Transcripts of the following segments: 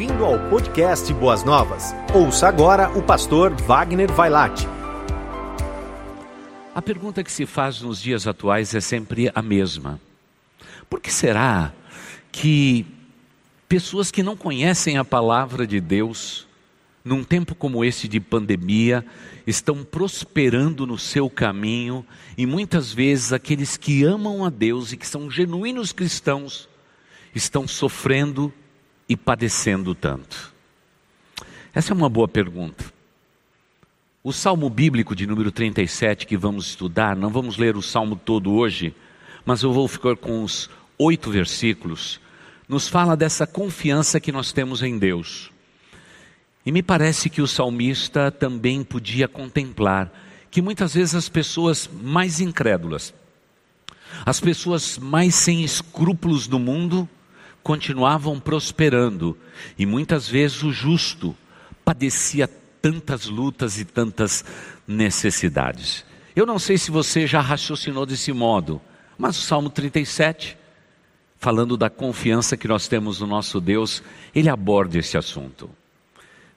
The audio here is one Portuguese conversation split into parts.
Bem-vindo ao podcast Boas Novas. Ouça agora o pastor Wagner Vailate. A pergunta que se faz nos dias atuais é sempre a mesma. Por que será que pessoas que não conhecem a palavra de Deus, num tempo como esse de pandemia, estão prosperando no seu caminho e muitas vezes aqueles que amam a Deus e que são genuínos cristãos estão sofrendo e padecendo tanto? Essa é uma boa pergunta. O salmo bíblico de número 37 que vamos estudar, não vamos ler o salmo todo hoje, mas eu vou ficar com os oito versículos, nos fala dessa confiança que nós temos em Deus. E me parece que o salmista também podia contemplar que muitas vezes as pessoas mais incrédulas, as pessoas mais sem escrúpulos do mundo, continuavam prosperando e muitas vezes o justo padecia tantas lutas e tantas necessidades. Eu não sei se você já raciocinou desse modo, mas o Salmo 37, falando da confiança que nós temos no nosso Deus, ele aborda esse assunto.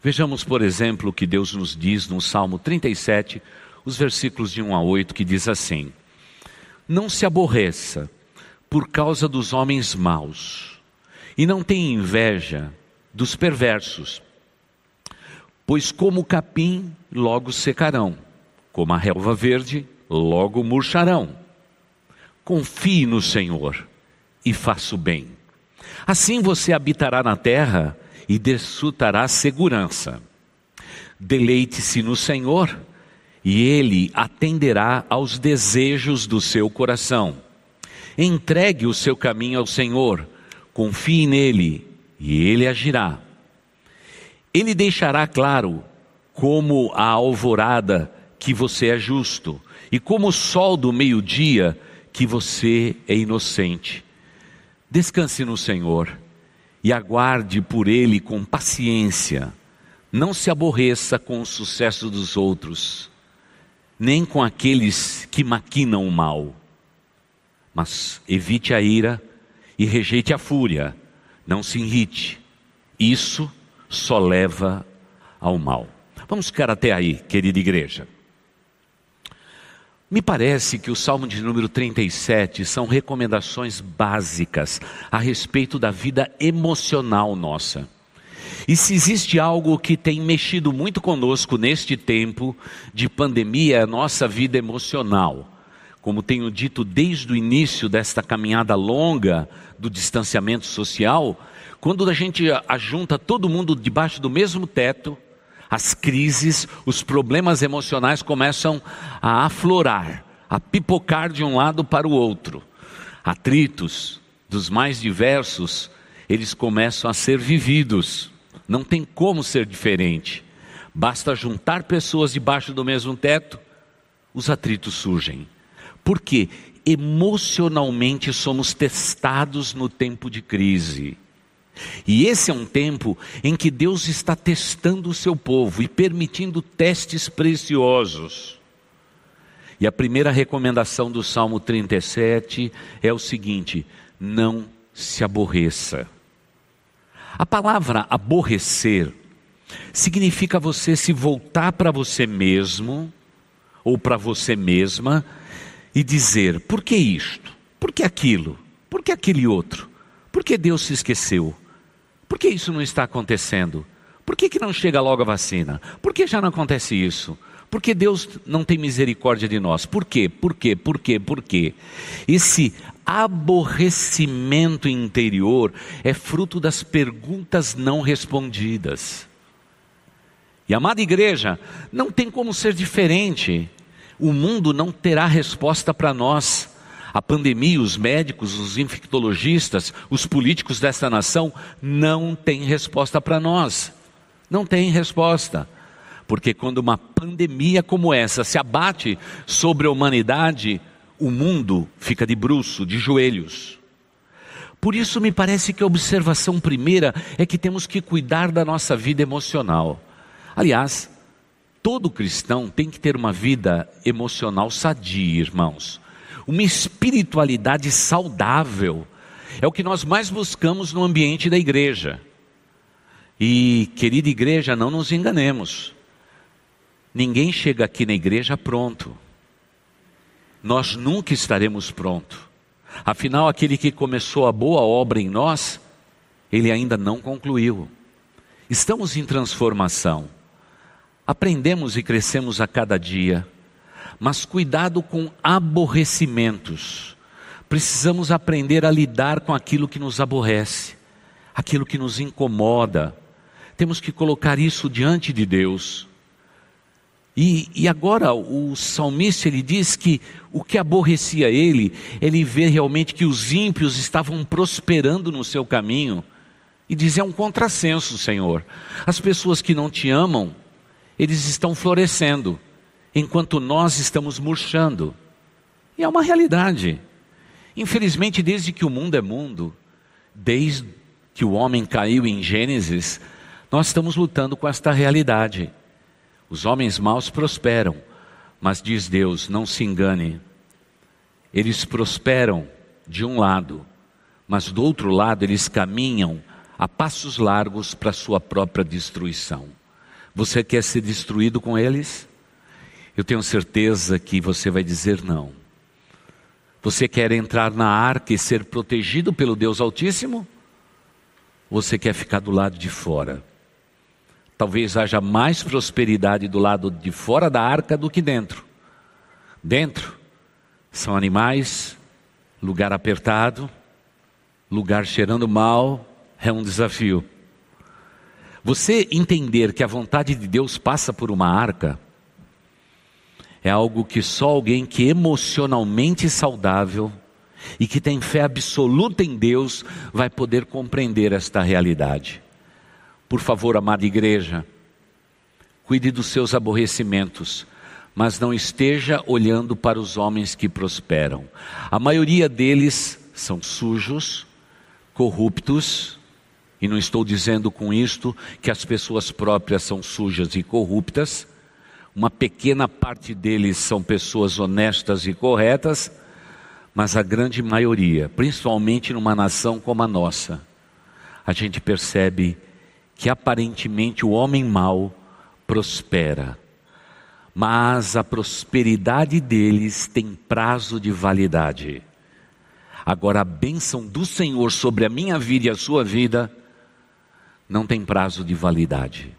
Vejamos, por exemplo, o que Deus nos diz no Salmo 37, os versículos de 1 a 8, que diz assim: Não se aborreça por causa dos homens maus e não tem inveja dos perversos, pois como o capim logo secarão, como a relva verde logo murcharão. Confie no Senhor e faça o bem. Assim você habitará na terra e desfrutará segurança. Deleite-se no Senhor e Ele atenderá aos desejos do seu coração. Entregue o seu caminho ao Senhor confie nele e ele agirá. Ele deixará claro como a alvorada que você é justo e como o sol do meio-dia que você é inocente. Descanse no Senhor e aguarde por ele com paciência. Não se aborreça com o sucesso dos outros, nem com aqueles que maquinam o mal. Mas evite a ira e rejeite a fúria, não se irrite. Isso só leva ao mal. Vamos ficar até aí, querida igreja. Me parece que o Salmo de número 37 são recomendações básicas a respeito da vida emocional nossa. E se existe algo que tem mexido muito conosco neste tempo de pandemia, é a nossa vida emocional como tenho dito desde o início desta caminhada longa do distanciamento social, quando a gente ajunta todo mundo debaixo do mesmo teto, as crises, os problemas emocionais começam a aflorar, a pipocar de um lado para o outro. Atritos dos mais diversos, eles começam a ser vividos. Não tem como ser diferente. Basta juntar pessoas debaixo do mesmo teto, os atritos surgem. Porque emocionalmente somos testados no tempo de crise. E esse é um tempo em que Deus está testando o seu povo e permitindo testes preciosos. E a primeira recomendação do Salmo 37 é o seguinte: não se aborreça. A palavra aborrecer significa você se voltar para você mesmo ou para você mesma e dizer: por que isto? Por que aquilo? Por que aquele outro? Por que Deus se esqueceu? Por que isso não está acontecendo? Por que, que não chega logo a vacina? Por que já não acontece isso? Por que Deus não tem misericórdia de nós? Por quê? Por quê? Por quê? Por quê? Esse aborrecimento interior é fruto das perguntas não respondidas. E amada igreja, não tem como ser diferente o mundo não terá resposta para nós. A pandemia, os médicos, os infectologistas, os políticos desta nação não têm resposta para nós. Não tem resposta. Porque quando uma pandemia como essa se abate sobre a humanidade, o mundo fica de bruço, de joelhos. Por isso, me parece que a observação primeira é que temos que cuidar da nossa vida emocional. Aliás, Todo cristão tem que ter uma vida emocional sadia, irmãos. Uma espiritualidade saudável. É o que nós mais buscamos no ambiente da igreja. E, querida igreja, não nos enganemos. Ninguém chega aqui na igreja pronto. Nós nunca estaremos prontos. Afinal, aquele que começou a boa obra em nós, ele ainda não concluiu. Estamos em transformação. Aprendemos e crescemos a cada dia, mas cuidado com aborrecimentos. Precisamos aprender a lidar com aquilo que nos aborrece, aquilo que nos incomoda. Temos que colocar isso diante de Deus. E, e, agora o salmista ele diz que o que aborrecia ele, ele vê realmente que os ímpios estavam prosperando no seu caminho. E diz: é um contrassenso, Senhor. As pessoas que não te amam, eles estão florescendo, enquanto nós estamos murchando. E é uma realidade. Infelizmente, desde que o mundo é mundo, desde que o homem caiu em Gênesis, nós estamos lutando com esta realidade. Os homens maus prosperam, mas diz Deus: não se engane, eles prosperam de um lado, mas do outro lado eles caminham a passos largos para sua própria destruição. Você quer ser destruído com eles? Eu tenho certeza que você vai dizer não. Você quer entrar na arca e ser protegido pelo Deus Altíssimo? Ou você quer ficar do lado de fora? Talvez haja mais prosperidade do lado de fora da arca do que dentro. Dentro são animais, lugar apertado, lugar cheirando mal, é um desafio. Você entender que a vontade de Deus passa por uma arca é algo que só alguém que emocionalmente saudável e que tem fé absoluta em Deus vai poder compreender esta realidade. Por favor, amada igreja, cuide dos seus aborrecimentos, mas não esteja olhando para os homens que prosperam. A maioria deles são sujos, corruptos, e não estou dizendo com isto que as pessoas próprias são sujas e corruptas. Uma pequena parte deles são pessoas honestas e corretas, mas a grande maioria, principalmente numa nação como a nossa, a gente percebe que aparentemente o homem mau prospera, mas a prosperidade deles tem prazo de validade. Agora, a bênção do Senhor sobre a minha vida e a sua vida não tem prazo de validade,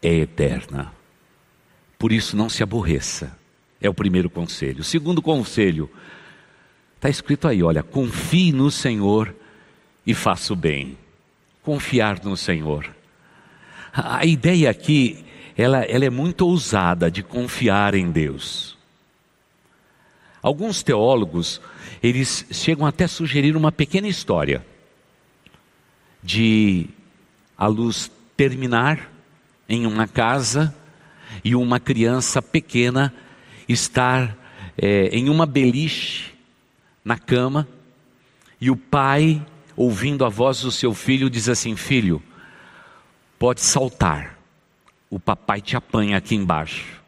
é eterna. Por isso, não se aborreça, é o primeiro conselho. O segundo conselho, está escrito aí: olha, confie no Senhor e faça o bem. Confiar no Senhor. A ideia aqui, ela, ela é muito ousada de confiar em Deus. Alguns teólogos, eles chegam até a sugerir uma pequena história de a luz terminar em uma casa e uma criança pequena estar é, em uma beliche na cama e o pai, ouvindo a voz do seu filho, diz assim: Filho, pode saltar, o papai te apanha aqui embaixo.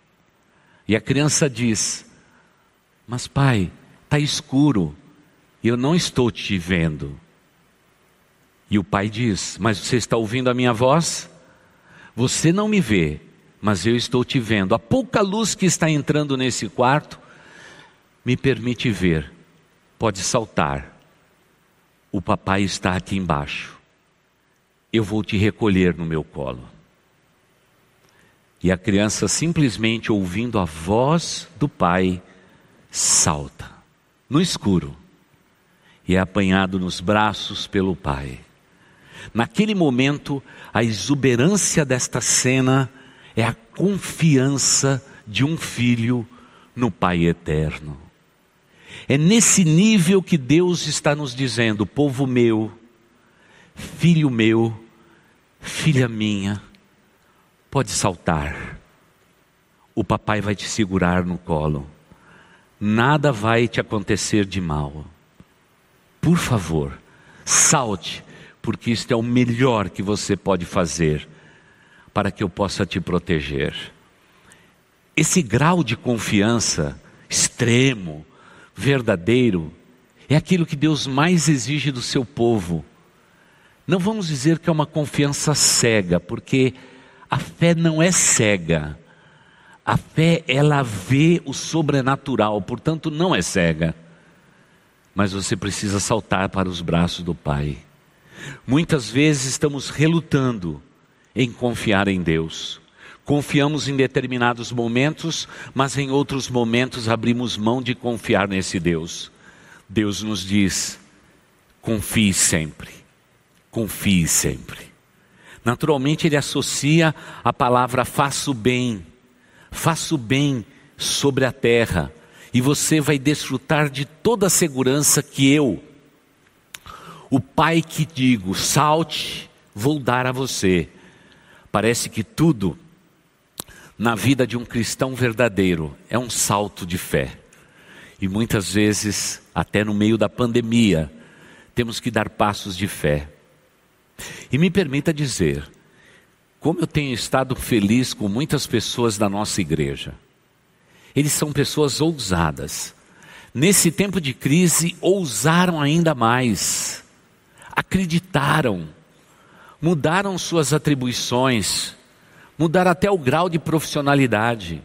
E a criança diz: Mas pai, está escuro, eu não estou te vendo. E o pai diz: Mas você está ouvindo a minha voz? Você não me vê, mas eu estou te vendo. A pouca luz que está entrando nesse quarto me permite ver. Pode saltar. O papai está aqui embaixo. Eu vou te recolher no meu colo. E a criança, simplesmente ouvindo a voz do pai, salta no escuro e é apanhado nos braços pelo pai. Naquele momento, a exuberância desta cena é a confiança de um filho no Pai eterno. É nesse nível que Deus está nos dizendo: povo meu, filho meu, filha minha, pode saltar, o papai vai te segurar no colo, nada vai te acontecer de mal. Por favor, salte, porque isto é o melhor que você pode fazer para que eu possa te proteger. Esse grau de confiança extremo, verdadeiro, é aquilo que Deus mais exige do seu povo. Não vamos dizer que é uma confiança cega, porque a fé não é cega. A fé, ela vê o sobrenatural, portanto, não é cega. Mas você precisa saltar para os braços do Pai. Muitas vezes estamos relutando em confiar em Deus. Confiamos em determinados momentos, mas em outros momentos abrimos mão de confiar nesse Deus. Deus nos diz: confie sempre, confie sempre. Naturalmente, ele associa a palavra faço bem, faço bem sobre a terra, e você vai desfrutar de toda a segurança que eu, o Pai que digo, salte, vou dar a você. Parece que tudo na vida de um cristão verdadeiro é um salto de fé. E muitas vezes, até no meio da pandemia, temos que dar passos de fé. E me permita dizer, como eu tenho estado feliz com muitas pessoas da nossa igreja. Eles são pessoas ousadas. Nesse tempo de crise, ousaram ainda mais. Acreditaram. Mudaram suas atribuições. Mudaram até o grau de profissionalidade.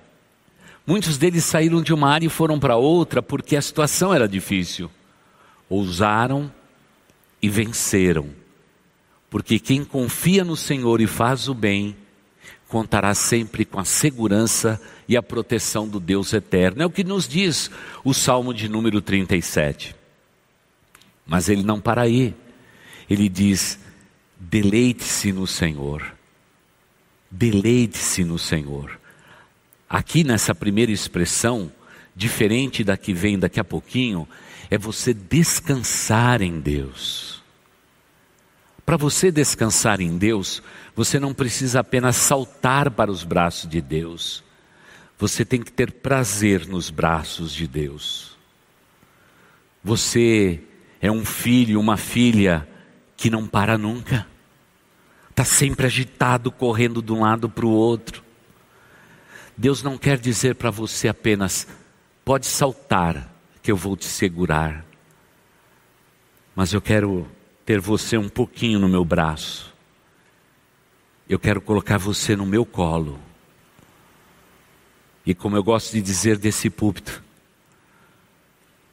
Muitos deles saíram de uma área e foram para outra porque a situação era difícil. Ousaram e venceram porque quem confia no Senhor e faz o bem, contará sempre com a segurança e a proteção do Deus eterno. É o que nos diz o Salmo de número 37. Mas ele não para aí. Ele diz: deleite-se no Senhor. Deleite-se no Senhor. Aqui nessa primeira expressão, diferente da que vem daqui a pouquinho, é você descansar em Deus. Para você descansar em Deus, você não precisa apenas saltar para os braços de Deus, você tem que ter prazer nos braços de Deus. Você é um filho, uma filha que não para nunca, está sempre agitado, correndo de um lado para o outro. Deus não quer dizer para você apenas, pode saltar, que eu vou te segurar. Mas eu quero ter você um pouquinho no meu braço. Eu quero colocar você no meu colo. E como eu gosto de dizer desse púlpito,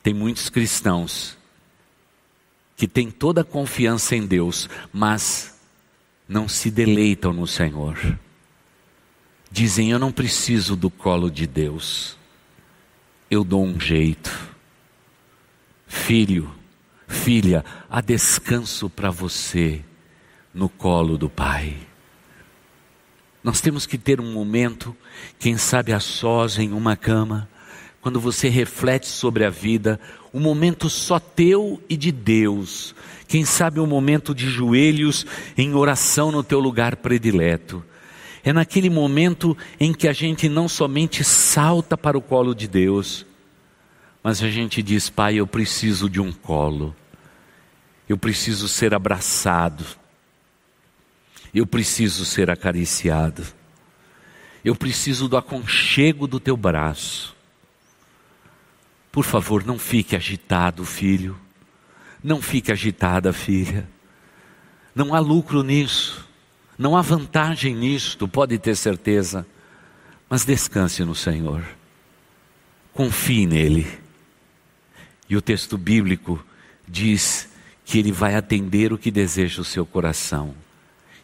tem muitos cristãos que têm toda a confiança em Deus, mas não se deleitam no Senhor. Dizem: Eu não preciso do colo de Deus, eu dou um jeito. Filho, Filha, há descanso para você no colo do Pai. Nós temos que ter um momento, quem sabe a sós em uma cama, quando você reflete sobre a vida, um momento só teu e de Deus. Quem sabe um momento de joelhos em oração no teu lugar predileto. É naquele momento em que a gente não somente salta para o colo de Deus, mas a gente diz: Pai, eu preciso de um colo, eu preciso ser abraçado, eu preciso ser acariciado, eu preciso do aconchego do teu braço. Por favor, não fique agitado, filho, não fique agitada, filha. Não há lucro nisso, não há vantagem nisto, pode ter certeza, mas descanse no Senhor, confie nele. E o texto bíblico diz que Ele vai atender o que deseja o seu coração.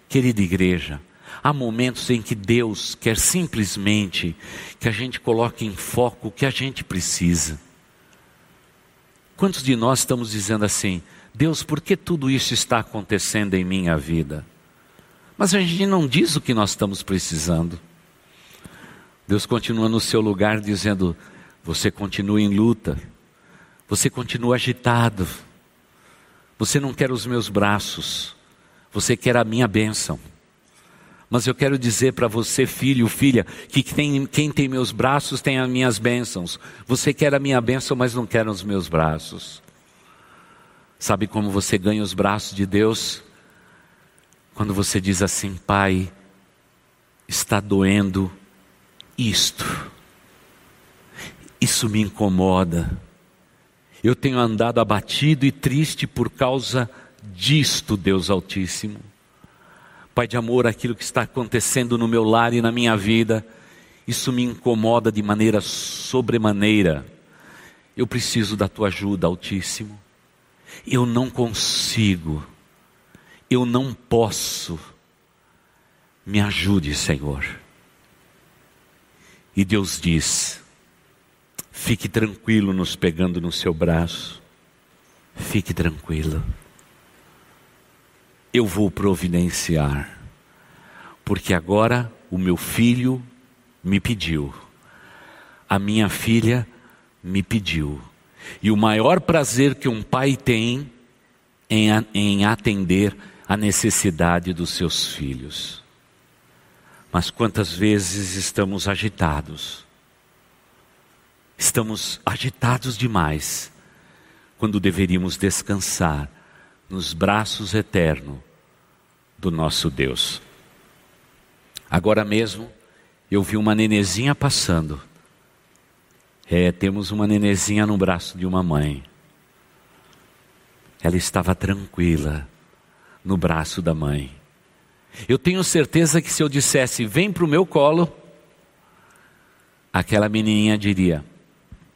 Querida igreja, há momentos em que Deus quer simplesmente que a gente coloque em foco o que a gente precisa. Quantos de nós estamos dizendo assim, Deus, por que tudo isso está acontecendo em minha vida? Mas a gente não diz o que nós estamos precisando. Deus continua no seu lugar dizendo: você continua em luta, você continua agitado. Você não quer os meus braços. Você quer a minha bênção. Mas eu quero dizer para você, filho, filha, que tem, quem tem meus braços tem as minhas bênçãos. Você quer a minha bênção, mas não quer os meus braços. Sabe como você ganha os braços de Deus? Quando você diz assim, Pai, está doendo isto. Isso me incomoda. Eu tenho andado abatido e triste por causa disto, Deus Altíssimo. Pai de amor, aquilo que está acontecendo no meu lar e na minha vida, isso me incomoda de maneira sobremaneira. Eu preciso da tua ajuda, Altíssimo. Eu não consigo, eu não posso. Me ajude, Senhor. E Deus diz: fique tranquilo nos pegando no seu braço, fique tranquilo eu vou providenciar, porque agora o meu filho me pediu, a minha filha me pediu, e o maior prazer que um pai tem em, em atender a necessidade dos seus filhos. Mas quantas vezes estamos agitados, estamos agitados demais, quando deveríamos descansar nos braços eternos do nosso Deus. Agora mesmo, eu vi uma nenezinha passando. É, temos uma nenezinha no braço de uma mãe. Ela estava tranquila no braço da mãe. Eu tenho certeza que se eu dissesse, vem para o meu colo, aquela menininha diria: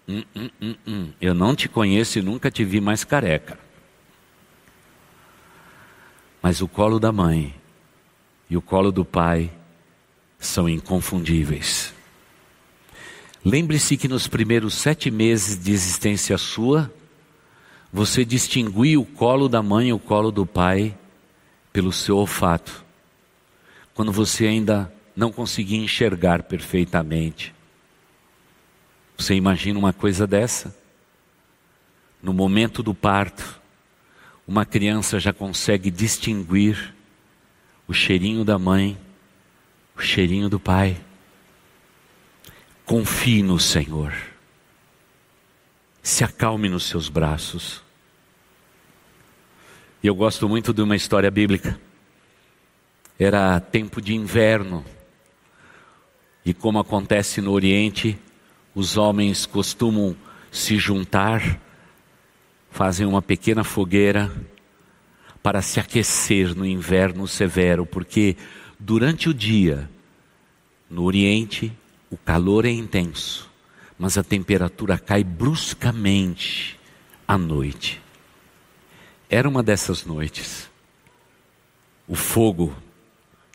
hum, hum, hum, hum, Eu não te conheço e nunca te vi mais careca. Mas o colo da mãe e o colo do pai são inconfundíveis. Lembre-se que nos primeiros sete meses de existência sua, você distinguia o colo da mãe e o colo do pai pelo seu olfato, quando você ainda não conseguia enxergar perfeitamente. Você imagina uma coisa dessa? No momento do parto, uma criança já consegue distinguir o cheirinho da mãe, o cheirinho do pai. Confie no Senhor. Se acalme nos seus braços. E eu gosto muito de uma história bíblica. Era tempo de inverno. E como acontece no Oriente, os homens costumam se juntar fazem uma pequena fogueira para se aquecer no inverno severo, porque durante o dia, no Oriente, o calor é intenso, mas a temperatura cai bruscamente à noite. Era uma dessas noites. O fogo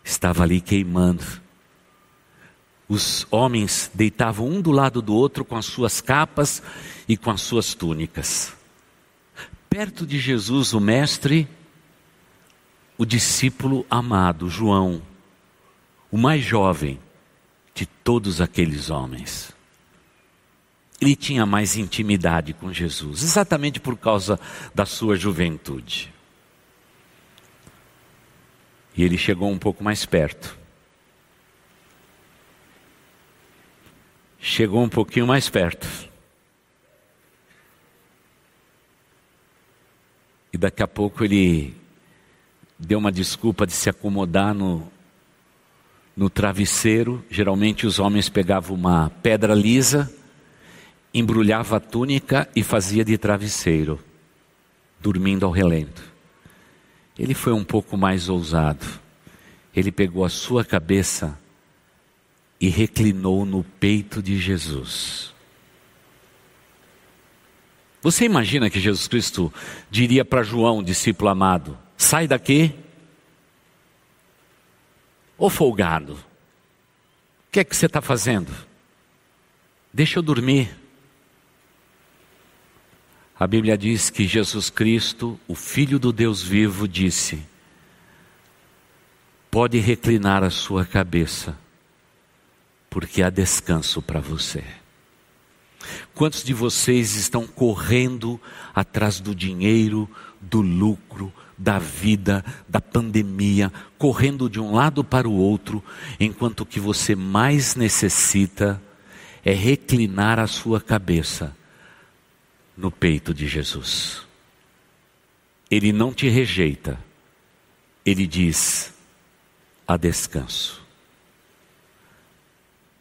estava ali queimando. Os homens deitavam um do lado do outro com as suas capas e com as suas túnicas perto de Jesus, o Mestre, o discípulo amado, João, o mais jovem de todos aqueles homens. Ele tinha mais intimidade com Jesus, exatamente por causa da sua juventude. E ele chegou um pouco mais perto. Chegou um pouquinho mais perto. Daqui a pouco ele deu uma desculpa de se acomodar no, no travesseiro. Geralmente os homens pegavam uma pedra lisa, embrulhava a túnica e fazia de travesseiro, dormindo ao relento. Ele foi um pouco mais ousado. Ele pegou a sua cabeça e reclinou no peito de Jesus. Você imagina que Jesus Cristo diria para João, discípulo amado: sai daqui? Ô folgado, o que é que você está fazendo? Deixa eu dormir. A Bíblia diz que Jesus Cristo, o Filho do Deus vivo, disse: Pode reclinar a sua cabeça, porque há descanso para você. Quantos de vocês estão correndo atrás do dinheiro, do lucro, da vida, da pandemia, correndo de um lado para o outro, enquanto o que você mais necessita é reclinar a sua cabeça no peito de Jesus. Ele não te rejeita, ele diz: há descanso.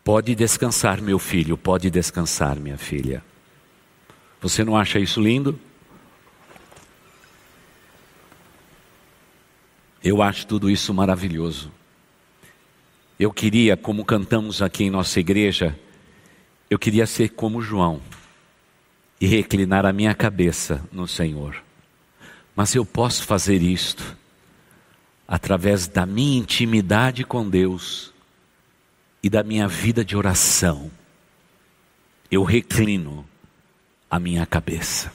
Pode descansar, meu filho, pode descansar, minha filha. Você não acha isso lindo? Eu acho tudo isso maravilhoso. Eu queria, como cantamos aqui em nossa igreja, eu queria ser como João e reclinar a minha cabeça no Senhor. Mas eu posso fazer isto através da minha intimidade com Deus e da minha vida de oração. Eu reclino a minha cabeça.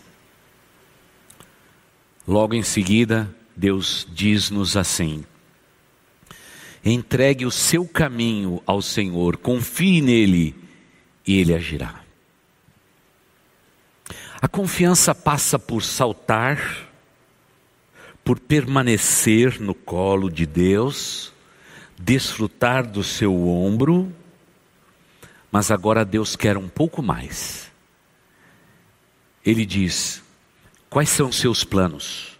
Logo em seguida, Deus diz-nos assim: entregue o seu caminho ao Senhor, confie nele e ele agirá. A confiança passa por saltar, por permanecer no colo de Deus, desfrutar do seu ombro, mas agora Deus quer um pouco mais. Ele diz: quais são os seus planos?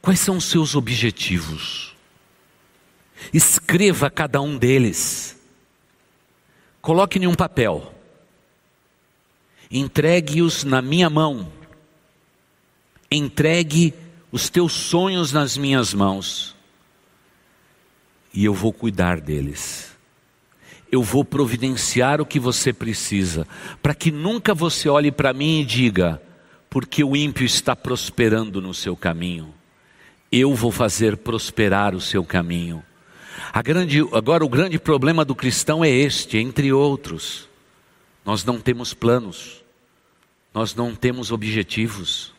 Quais são os seus objetivos? Escreva cada um deles. Coloque em um papel. Entregue-os na minha mão. Entregue os teus sonhos nas minhas mãos. E eu vou cuidar deles. Eu vou providenciar o que você precisa, para que nunca você olhe para mim e diga: porque o ímpio está prosperando no seu caminho eu vou fazer prosperar o seu caminho. Grande, agora, o grande problema do cristão é este, entre outros. Nós não temos planos, nós não temos objetivos.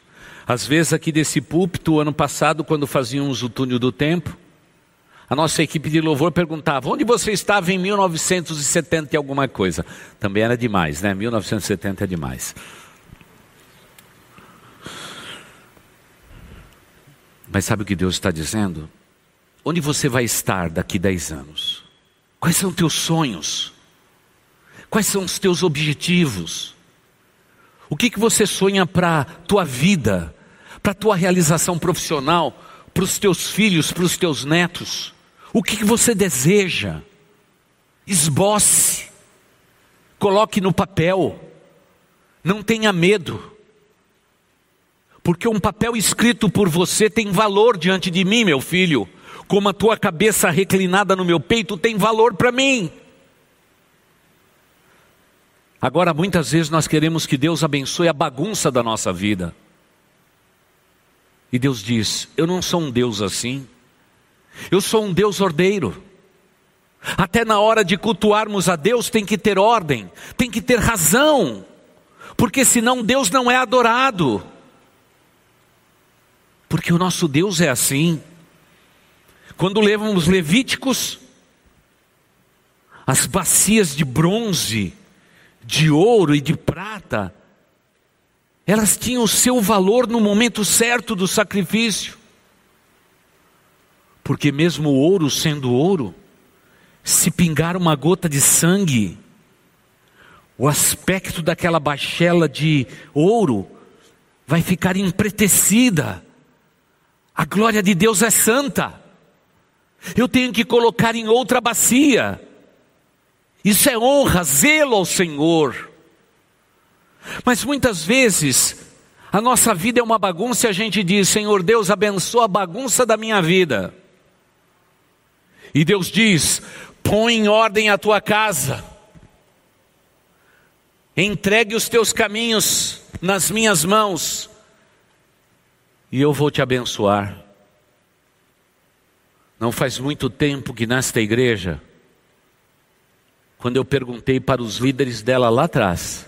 Às vezes, aqui desse púlpito, ano passado, quando fazíamos o túnel do tempo, a nossa equipe de louvor perguntava: onde você estava em 1970 e alguma coisa? Também era demais, né? 1970 é demais. Mas sabe o que Deus está dizendo? Onde você vai estar daqui dez anos? Quais são teus sonhos? Quais são os teus objetivos? O que, que você sonha para a tua vida, para a tua realização profissional, para os teus filhos, para os teus netos? O que, você deseja? Esboce, coloque no papel, não tenha medo. Porque um papel escrito por você tem valor diante de mim, meu filho. Como a tua cabeça reclinada no meu peito tem valor para mim. Agora, muitas vezes nós queremos que Deus abençoe a bagunça da nossa vida. E Deus diz: Eu não sou um Deus assim. Eu sou um Deus ordeiro. Até na hora de cultuarmos a Deus tem que ter ordem, tem que ter razão, porque senão Deus não é adorado. Porque o nosso Deus é assim. Quando levamos Levíticos, as bacias de bronze, de ouro e de prata, elas tinham o seu valor no momento certo do sacrifício. Porque mesmo o ouro sendo ouro, se pingar uma gota de sangue, o aspecto daquela bachela de ouro vai ficar empretecida a glória de Deus é santa. Eu tenho que colocar em outra bacia. Isso é honra, zelo ao Senhor. Mas muitas vezes a nossa vida é uma bagunça e a gente diz: Senhor Deus, abençoa a bagunça da minha vida. E Deus diz: põe em ordem a tua casa, entregue os teus caminhos nas minhas mãos, e eu vou te abençoar. Não faz muito tempo que nesta igreja, quando eu perguntei para os líderes dela lá atrás,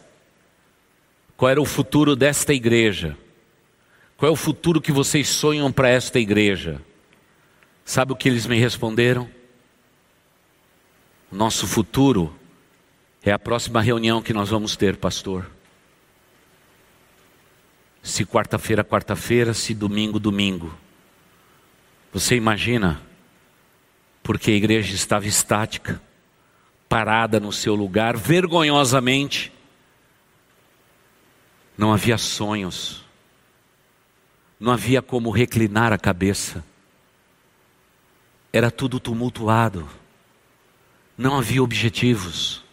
qual era o futuro desta igreja, qual é o futuro que vocês sonham para esta igreja, sabe o que eles me responderam? Nosso futuro é a próxima reunião que nós vamos ter, pastor. Se quarta-feira, quarta-feira, se domingo, domingo. Você imagina? Porque a igreja estava estática, parada no seu lugar, vergonhosamente. Não havia sonhos, não havia como reclinar a cabeça, era tudo tumultuado, não havia objetivos,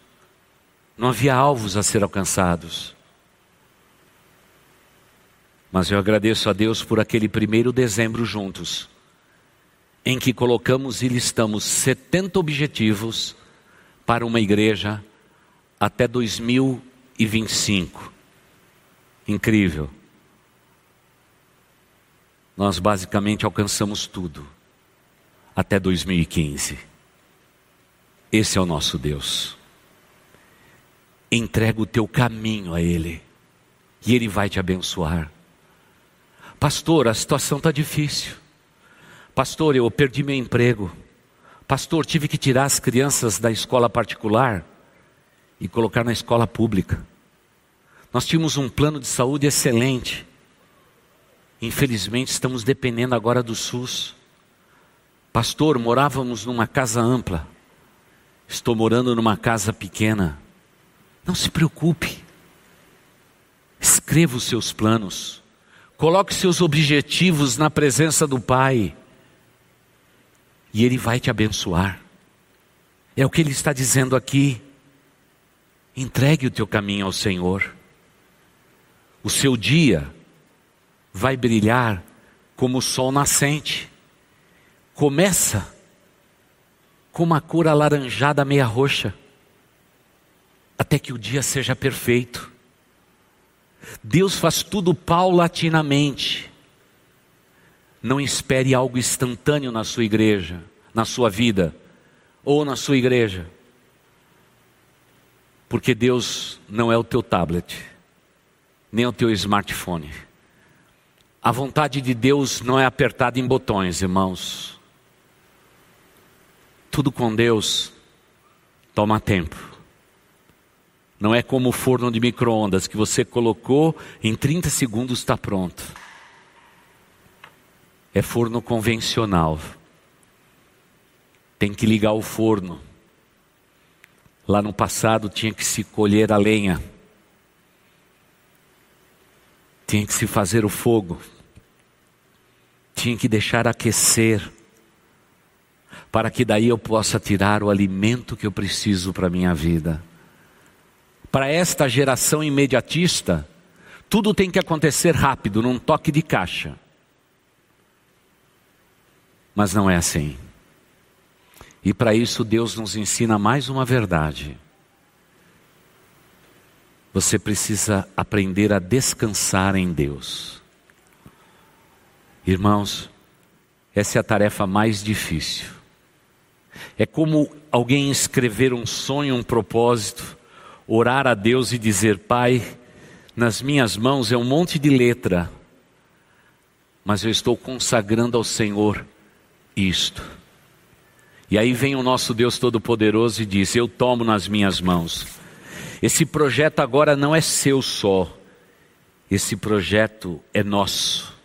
não havia alvos a ser alcançados. Mas eu agradeço a Deus por aquele primeiro dezembro juntos, em que colocamos e listamos 70 objetivos para uma igreja até 2025. Incrível. Nós basicamente alcançamos tudo até 2015. Esse é o nosso Deus. Entrega o teu caminho a Ele e Ele vai te abençoar. Pastor, a situação está difícil. Pastor, eu perdi meu emprego. Pastor, tive que tirar as crianças da escola particular e colocar na escola pública. Nós tínhamos um plano de saúde excelente. Infelizmente, estamos dependendo agora do SUS. Pastor, morávamos numa casa ampla. Estou morando numa casa pequena. Não se preocupe. Escreva os seus planos. Coloque seus objetivos na presença do Pai. E Ele vai te abençoar. É o que Ele está dizendo aqui. Entregue o teu caminho ao Senhor. O seu dia vai brilhar como o sol nascente. Começa com uma cor alaranjada meia roxa, até que o dia seja perfeito. Deus faz tudo paulatinamente. Não espere algo instantâneo na sua igreja, na sua vida ou na sua igreja. Porque Deus não é o teu tablet, nem o teu smartphone. A vontade de Deus não é apertada em botões, irmãos. Tudo com Deus toma tempo. Não é como o forno de micro-ondas que você colocou, em 30 segundos está pronto. É forno convencional. Tem que ligar o forno. Lá no passado tinha que se colher a lenha, tinha que se fazer o fogo, tinha que deixar aquecer, para que daí eu possa tirar o alimento que eu preciso para a minha vida. Para esta geração imediatista, tudo tem que acontecer rápido, num toque de caixa. Mas não é assim. E para isso Deus nos ensina mais uma verdade. Você precisa aprender a descansar em Deus. Irmãos, essa é a tarefa mais difícil. É como alguém escrever um sonho, um propósito, orar a Deus e dizer: Pai, nas minhas mãos é um monte de letra, mas eu estou consagrando ao Senhor isto. E aí vem o nosso Deus Todo-Poderoso e diz: Eu tomo nas minhas mãos. Esse projeto agora não é seu só, esse projeto é nosso.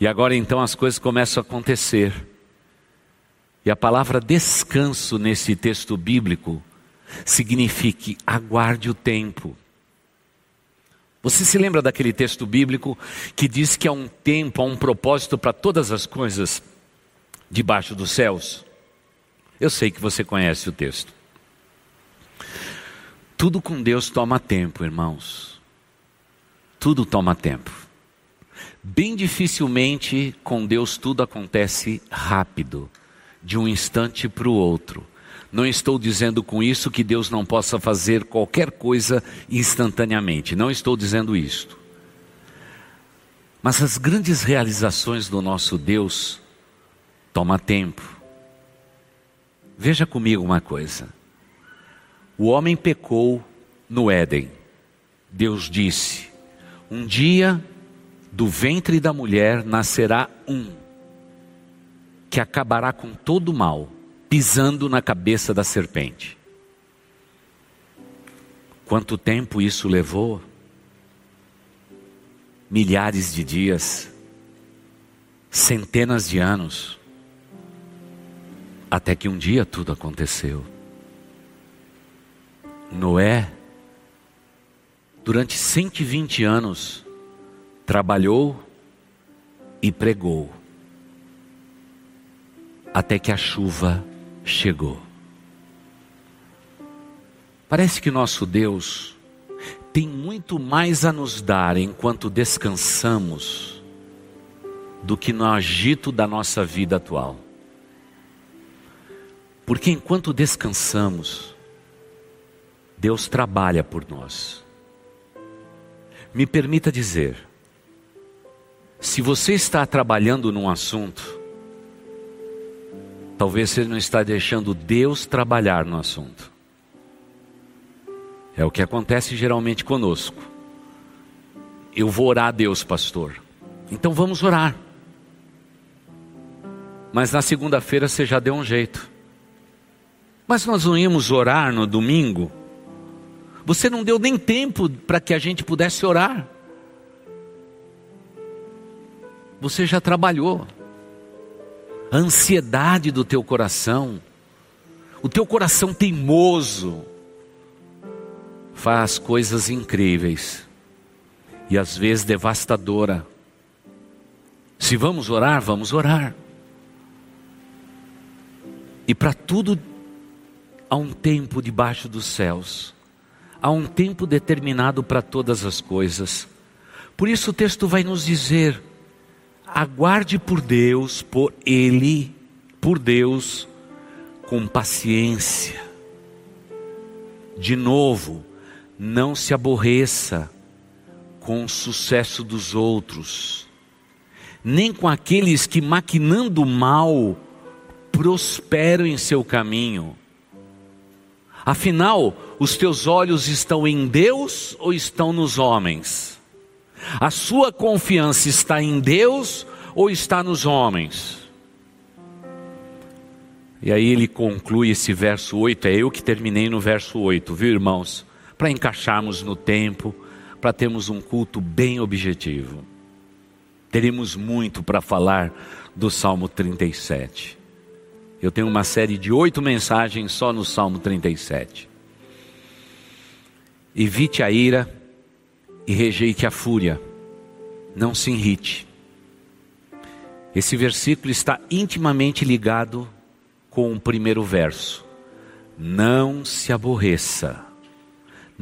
E agora então as coisas começam a acontecer. E a palavra descanso nesse texto bíblico significa aguarde o tempo. Você se lembra daquele texto bíblico que diz que há um tempo, há um propósito para todas as coisas? debaixo dos céus? Eu sei que você conhece o texto. Tudo com Deus toma tempo, irmãos. Tudo toma tempo. Bem dificilmente com Deus tudo acontece rápido, de um instante para o outro. Não estou dizendo com isso que Deus não possa fazer qualquer coisa instantaneamente. Não estou dizendo isto. Mas as grandes realizações do nosso Deus toma tempo. Veja comigo uma coisa. O homem pecou no Éden. Deus disse: Um dia do ventre da mulher nascerá um que acabará com todo o mal, pisando na cabeça da serpente. Quanto tempo isso levou? Milhares de dias, centenas de anos. Até que um dia tudo aconteceu. Noé, durante 120 anos, trabalhou e pregou, até que a chuva chegou. Parece que nosso Deus tem muito mais a nos dar enquanto descansamos do que no agito da nossa vida atual. Porque enquanto descansamos, Deus trabalha por nós. Me permita dizer, se você está trabalhando num assunto, talvez você não está deixando Deus trabalhar no assunto. É o que acontece geralmente conosco. Eu vou orar a Deus, pastor. Então vamos orar. Mas na segunda-feira você já deu um jeito. Mas nós não íamos orar no domingo? Você não deu nem tempo para que a gente pudesse orar. Você já trabalhou. A ansiedade do teu coração, o teu coração teimoso, faz coisas incríveis e às vezes devastadora. Se vamos orar, vamos orar. E para tudo há um tempo debaixo dos céus. Há um tempo determinado para todas as coisas. Por isso o texto vai nos dizer: aguarde por Deus, por Ele, por Deus, com paciência. De novo, não se aborreça com o sucesso dos outros, nem com aqueles que, maquinando mal, prosperam em seu caminho. Afinal, os teus olhos estão em Deus ou estão nos homens? A sua confiança está em Deus ou está nos homens? E aí ele conclui esse verso 8, é eu que terminei no verso 8, viu irmãos? para encaixarmos no tempo, para termos um culto bem objetivo. Teremos muito para falar do Salmo 37. Eu tenho uma série de oito mensagens só no Salmo 37. Evite a ira e rejeite a fúria. Não se irrite. Esse versículo está intimamente ligado com o primeiro verso. Não se aborreça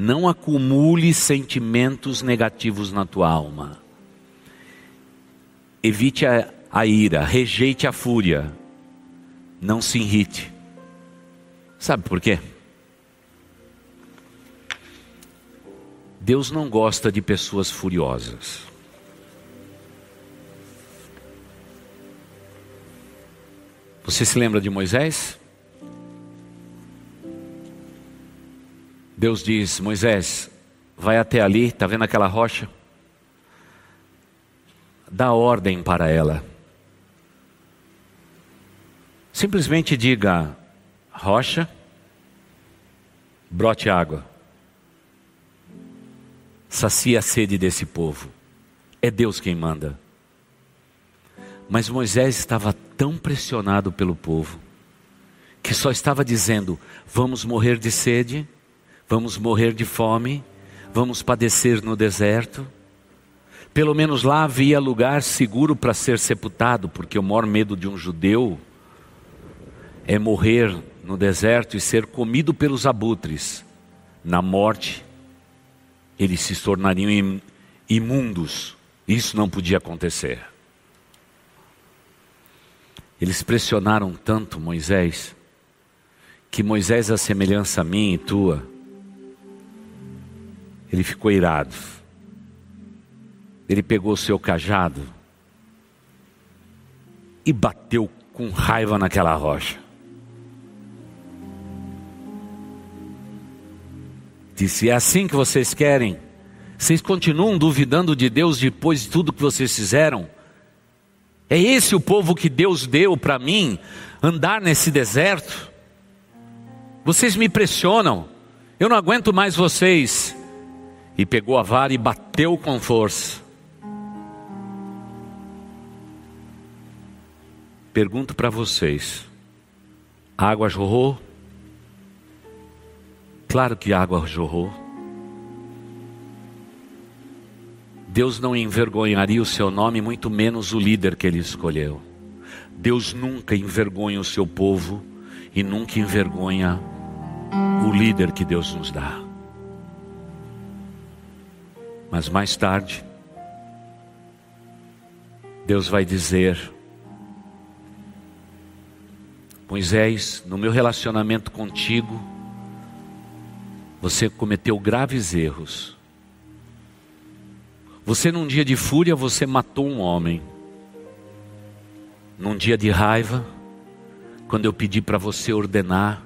não acumule sentimentos negativos na tua alma. Evite a, a ira, rejeite a fúria. Não se irrite. Sabe por quê? Deus não gosta de pessoas furiosas. Você se lembra de Moisés? Deus diz: Moisés, vai até ali, está vendo aquela rocha? Dá ordem para ela. Simplesmente diga: rocha, brote água. Sacia a sede desse povo. É Deus quem manda. Mas Moisés estava tão pressionado pelo povo, que só estava dizendo: vamos morrer de sede vamos morrer de fome, vamos padecer no deserto. Pelo menos lá havia lugar seguro para ser sepultado, porque o maior medo de um judeu é morrer no deserto e ser comido pelos abutres. Na morte, eles se tornariam imundos. Isso não podia acontecer. Eles pressionaram tanto Moisés, que Moisés, a semelhança a mim e tua, ele ficou irado. Ele pegou o seu cajado e bateu com raiva naquela rocha. Disse: É assim que vocês querem? Vocês continuam duvidando de Deus depois de tudo que vocês fizeram? É esse o povo que Deus deu para mim andar nesse deserto? Vocês me pressionam, eu não aguento mais vocês e pegou a vara e bateu com força. Pergunto para vocês: a água jorrou? Claro que água jorrou. Deus não envergonharia o seu nome, muito menos o líder que ele escolheu. Deus nunca envergonha o seu povo e nunca envergonha o líder que Deus nos dá. Mas mais tarde, Deus vai dizer: Moisés, no meu relacionamento contigo, você cometeu graves erros. Você, num dia de fúria, você matou um homem. Num dia de raiva, quando eu pedi para você ordenar,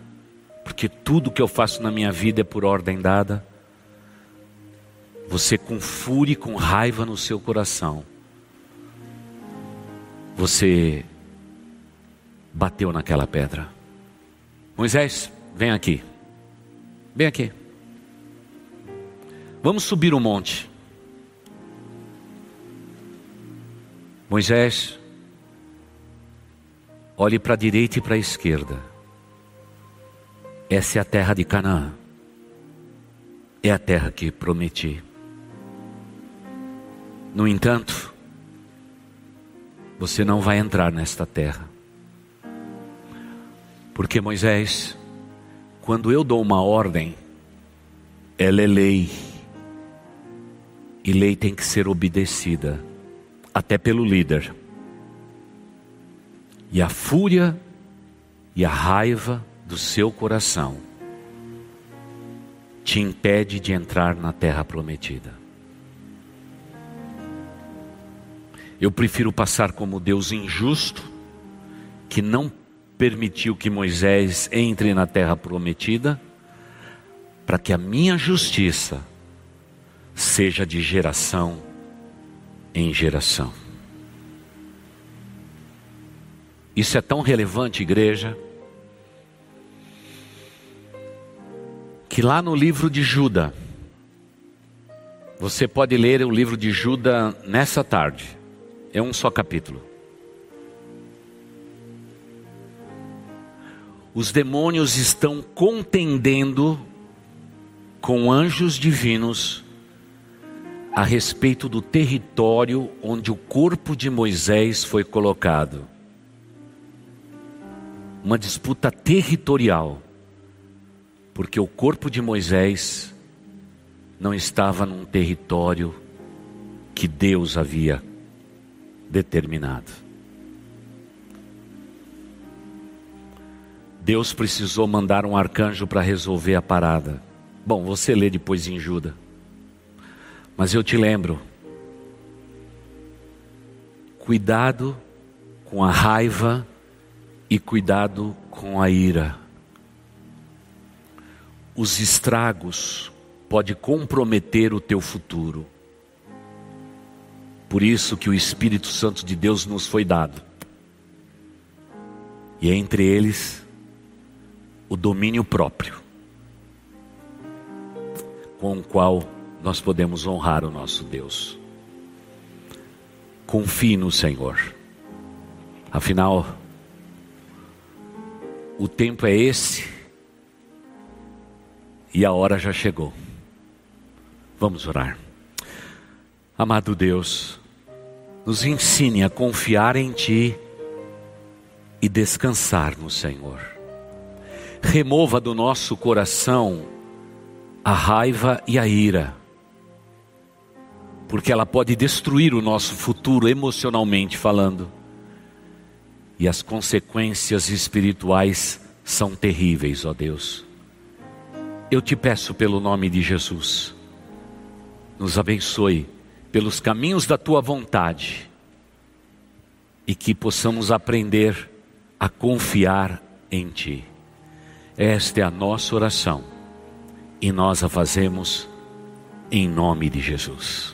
porque tudo que eu faço na minha vida é por ordem dada, você com fúria e com raiva no seu coração, você bateu naquela pedra. Moisés, vem aqui. Vem aqui. Vamos subir o monte. Moisés, olhe para a direita e para a esquerda. Essa é a terra de Canaã. É a terra que prometi. No entanto, você não vai entrar nesta terra. Porque Moisés, quando eu dou uma ordem, ela é lei. E lei tem que ser obedecida, até pelo líder. E a fúria e a raiva do seu coração te impede de entrar na terra prometida. Eu prefiro passar como Deus injusto, que não permitiu que Moisés entre na terra prometida, para que a minha justiça seja de geração em geração. Isso é tão relevante, igreja, que lá no livro de Judas, você pode ler o livro de Judas nessa tarde, é um só capítulo. os demônios estão contendendo com anjos divinos a respeito do território onde o corpo de Moisés foi colocado. Uma disputa territorial, porque o corpo de Moisés não estava num território que Deus havia determinado. Deus precisou mandar um arcanjo para resolver a parada. Bom, você lê depois em Judas. Mas eu te lembro. Cuidado com a raiva e cuidado com a ira. Os estragos pode comprometer o teu futuro. Por isso que o Espírito Santo de Deus nos foi dado. E entre eles o domínio próprio, com o qual nós podemos honrar o nosso Deus. Confie no Senhor. Afinal, o tempo é esse e a hora já chegou. Vamos orar. Amado Deus, nos ensine a confiar em Ti e descansar no Senhor remova do nosso coração a raiva e a ira, porque ela pode destruir o nosso futuro emocionalmente falando, e as consequências espirituais são terríveis, ó Deus. Eu te peço pelo nome de Jesus, nos abençoe pelos caminhos da tua vontade e que possamos aprender a confiar em Ti. Esta é a nossa oração e nós a fazemos em nome de Jesus.